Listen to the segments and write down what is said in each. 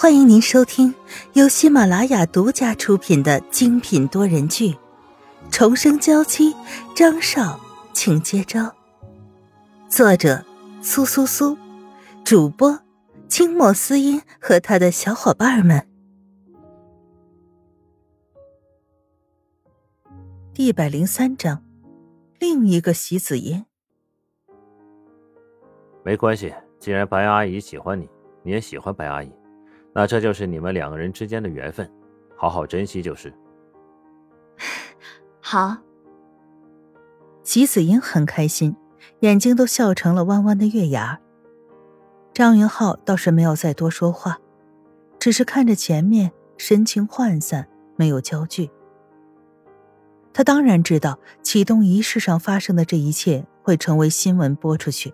欢迎您收听由喜马拉雅独家出品的精品多人剧《重生娇妻》，张少，请接招。作者：苏苏苏，主播：清墨思音和他的小伙伴们。一百零三章，另一个席子音。没关系，既然白阿姨喜欢你，你也喜欢白阿姨。那这就是你们两个人之间的缘分，好好珍惜就是。好。席子英很开心，眼睛都笑成了弯弯的月牙。张云浩倒是没有再多说话，只是看着前面，神情涣散，没有焦距。他当然知道启动仪式上发生的这一切会成为新闻播出去，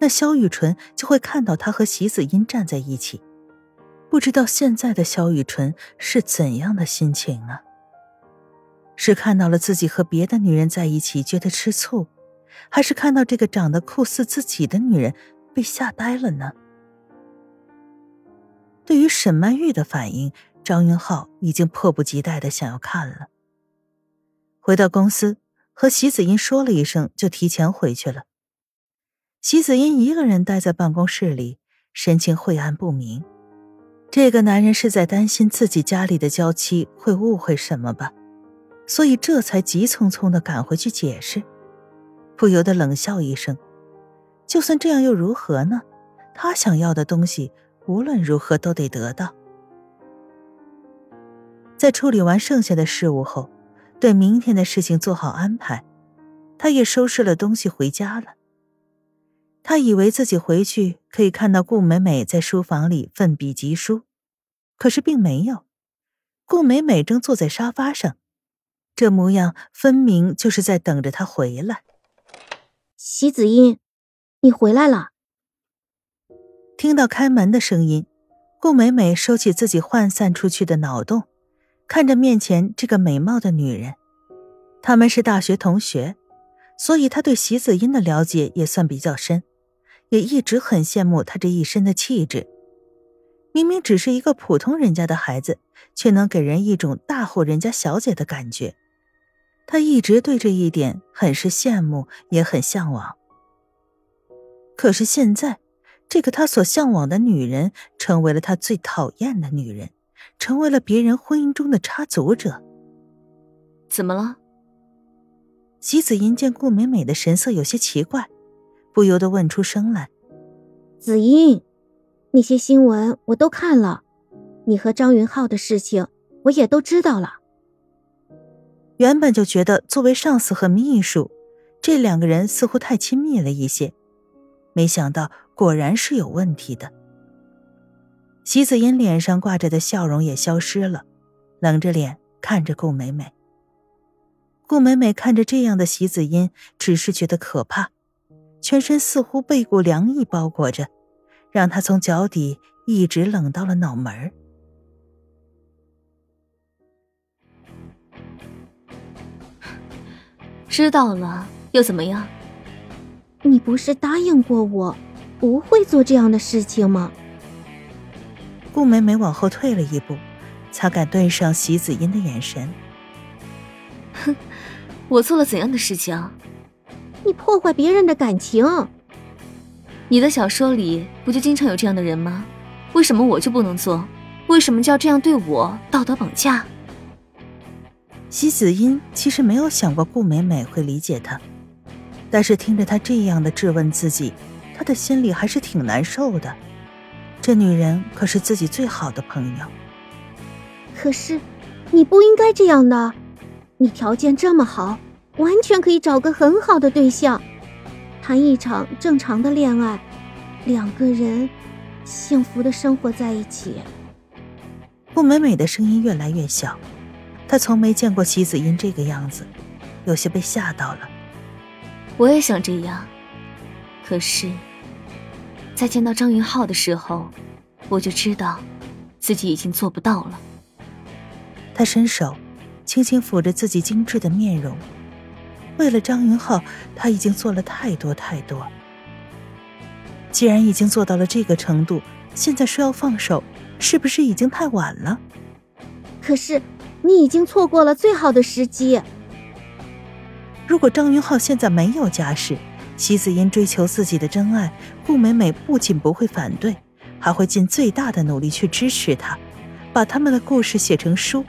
那萧雨纯就会看到他和席子英站在一起。不知道现在的萧雨纯是怎样的心情啊？是看到了自己和别的女人在一起觉得吃醋，还是看到这个长得酷似自己的女人被吓呆了呢？对于沈曼玉的反应，张云浩已经迫不及待的想要看了。回到公司，和席子音说了一声，就提前回去了。席子音一个人待在办公室里，神情晦暗不明。这个男人是在担心自己家里的娇妻会误会什么吧，所以这才急匆匆的赶回去解释，不由得冷笑一声。就算这样又如何呢？他想要的东西无论如何都得得到。在处理完剩下的事务后，对明天的事情做好安排，他也收拾了东西回家了。他以为自己回去可以看到顾美美在书房里奋笔疾书，可是并没有。顾美美正坐在沙发上，这模样分明就是在等着他回来。席子音，你回来了。听到开门的声音，顾美美收起自己涣散出去的脑洞，看着面前这个美貌的女人。他们是大学同学，所以她对席子音的了解也算比较深。也一直很羡慕他这一身的气质，明明只是一个普通人家的孩子，却能给人一种大户人家小姐的感觉。他一直对这一点很是羡慕，也很向往。可是现在，这个他所向往的女人，成为了他最讨厌的女人，成为了别人婚姻中的插足者。怎么了？席子吟见顾美美的神色有些奇怪。不由得问出声来：“子英，那些新闻我都看了，你和张云浩的事情我也都知道了。原本就觉得作为上司和秘书，这两个人似乎太亲密了一些，没想到果然是有问题的。”席子英脸上挂着的笑容也消失了，冷着脸看着顾美美。顾美美看着这样的席子英，只是觉得可怕。全身似乎被股凉意包裹着，让他从脚底一直冷到了脑门儿。知道了又怎么样？你不是答应过我，不会做这样的事情吗？顾美美往后退了一步，才敢对上席子音的眼神。哼，我做了怎样的事情？你破坏别人的感情，你的小说里不就经常有这样的人吗？为什么我就不能做？为什么就要这样对我道德绑架？席子音其实没有想过顾美美会理解他，但是听着她这样的质问自己，他的心里还是挺难受的。这女人可是自己最好的朋友。可是，你不应该这样的，你条件这么好。完全可以找个很好的对象，谈一场正常的恋爱，两个人幸福的生活在一起。顾美美的声音越来越小，她从没见过席子音这个样子，有些被吓到了。我也想这样，可是，在见到张云浩的时候，我就知道自己已经做不到了。他伸手，轻轻抚着自己精致的面容。为了张云浩，他已经做了太多太多。既然已经做到了这个程度，现在说要放手，是不是已经太晚了？可是你已经错过了最好的时机。如果张云浩现在没有家室，席子音追求自己的真爱，顾美美不仅不会反对，还会尽最大的努力去支持他，把他们的故事写成书。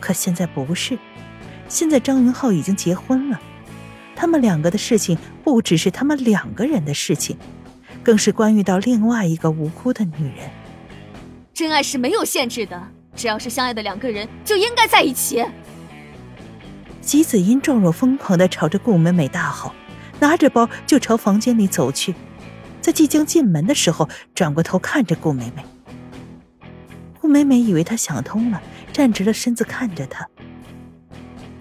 可现在不是，现在张云浩已经结婚了，他们两个的事情不只是他们两个人的事情，更是关于到另外一个无辜的女人。真爱是没有限制的，只要是相爱的两个人就应该在一起。吉子音状若疯狂的朝着顾美美大吼，拿着包就朝房间里走去，在即将进门的时候，转过头看着顾美美。顾美美以为他想通了。站直了身子看着他，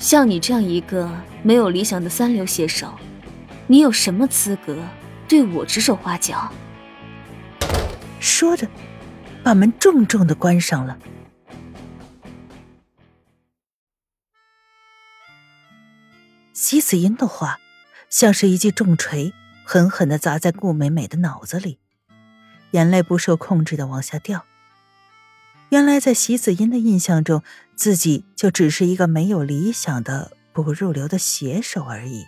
像你这样一个没有理想的三流写手，你有什么资格对我指手画脚？说着，把门重重的关上了。席子音的话，像是一记重锤，狠狠的砸在顾美美的脑子里，眼泪不受控制的往下掉。原来，在席子音的印象中，自己就只是一个没有理想的不入流的写手而已。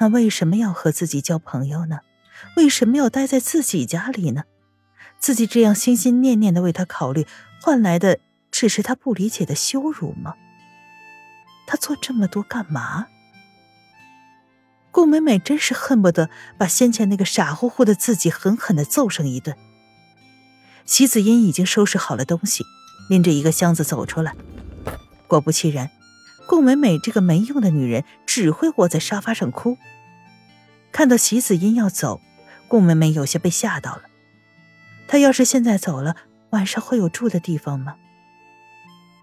那为什么要和自己交朋友呢？为什么要待在自己家里呢？自己这样心心念念的为他考虑，换来的只是他不理解的羞辱吗？他做这么多干嘛？顾美美真是恨不得把先前那个傻乎乎的自己狠狠的揍上一顿。席子音已经收拾好了东西，拎着一个箱子走出来。果不其然，顾美美这个没用的女人只会窝在沙发上哭。看到席子音要走，顾美美有些被吓到了。她要是现在走了，晚上会有住的地方吗？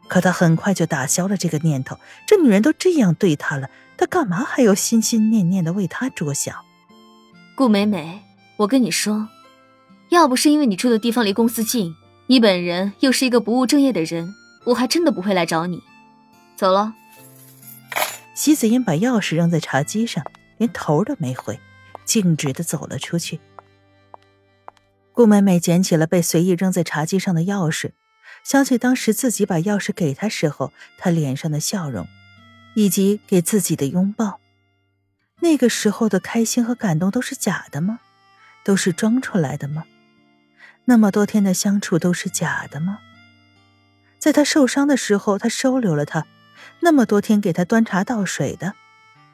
可她很快就打消了这个念头。这女人都这样对她了，她干嘛还要心心念念的为她着想？顾美美，我跟你说。要不是因为你住的地方离公司近，你本人又是一个不务正业的人，我还真的不会来找你。走了。席子英把钥匙扔在茶几上，连头都没回，径直的走了出去。顾美美捡起了被随意扔在茶几上的钥匙，想起当时自己把钥匙给他时候，他脸上的笑容，以及给自己的拥抱，那个时候的开心和感动都是假的吗？都是装出来的吗？那么多天的相处都是假的吗？在他受伤的时候，他收留了他，那么多天给他端茶倒水的，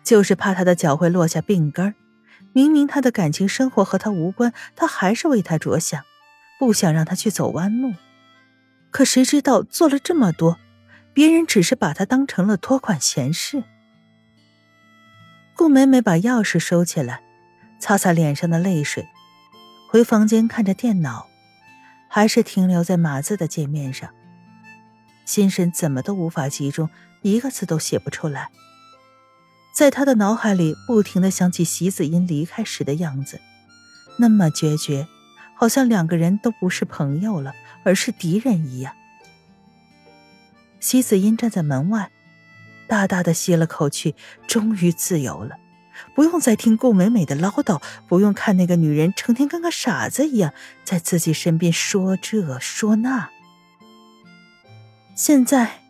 就是怕他的脚会落下病根明明他的感情生活和他无关，他还是为他着想，不想让他去走弯路。可谁知道做了这么多，别人只是把他当成了拖款闲事。顾美美把钥匙收起来，擦擦脸上的泪水，回房间看着电脑。还是停留在码字的界面上，心神怎么都无法集中，一个字都写不出来。在他的脑海里不停的想起席子音离开时的样子，那么决绝，好像两个人都不是朋友了，而是敌人一样。席子音站在门外，大大的吸了口气，终于自由了。不用再听顾美美的唠叨，不用看那个女人成天跟个傻子一样在自己身边说这说那。现在，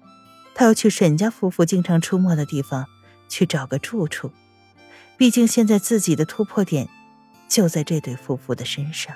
他要去沈家夫妇经常出没的地方去找个住处，毕竟现在自己的突破点就在这对夫妇的身上。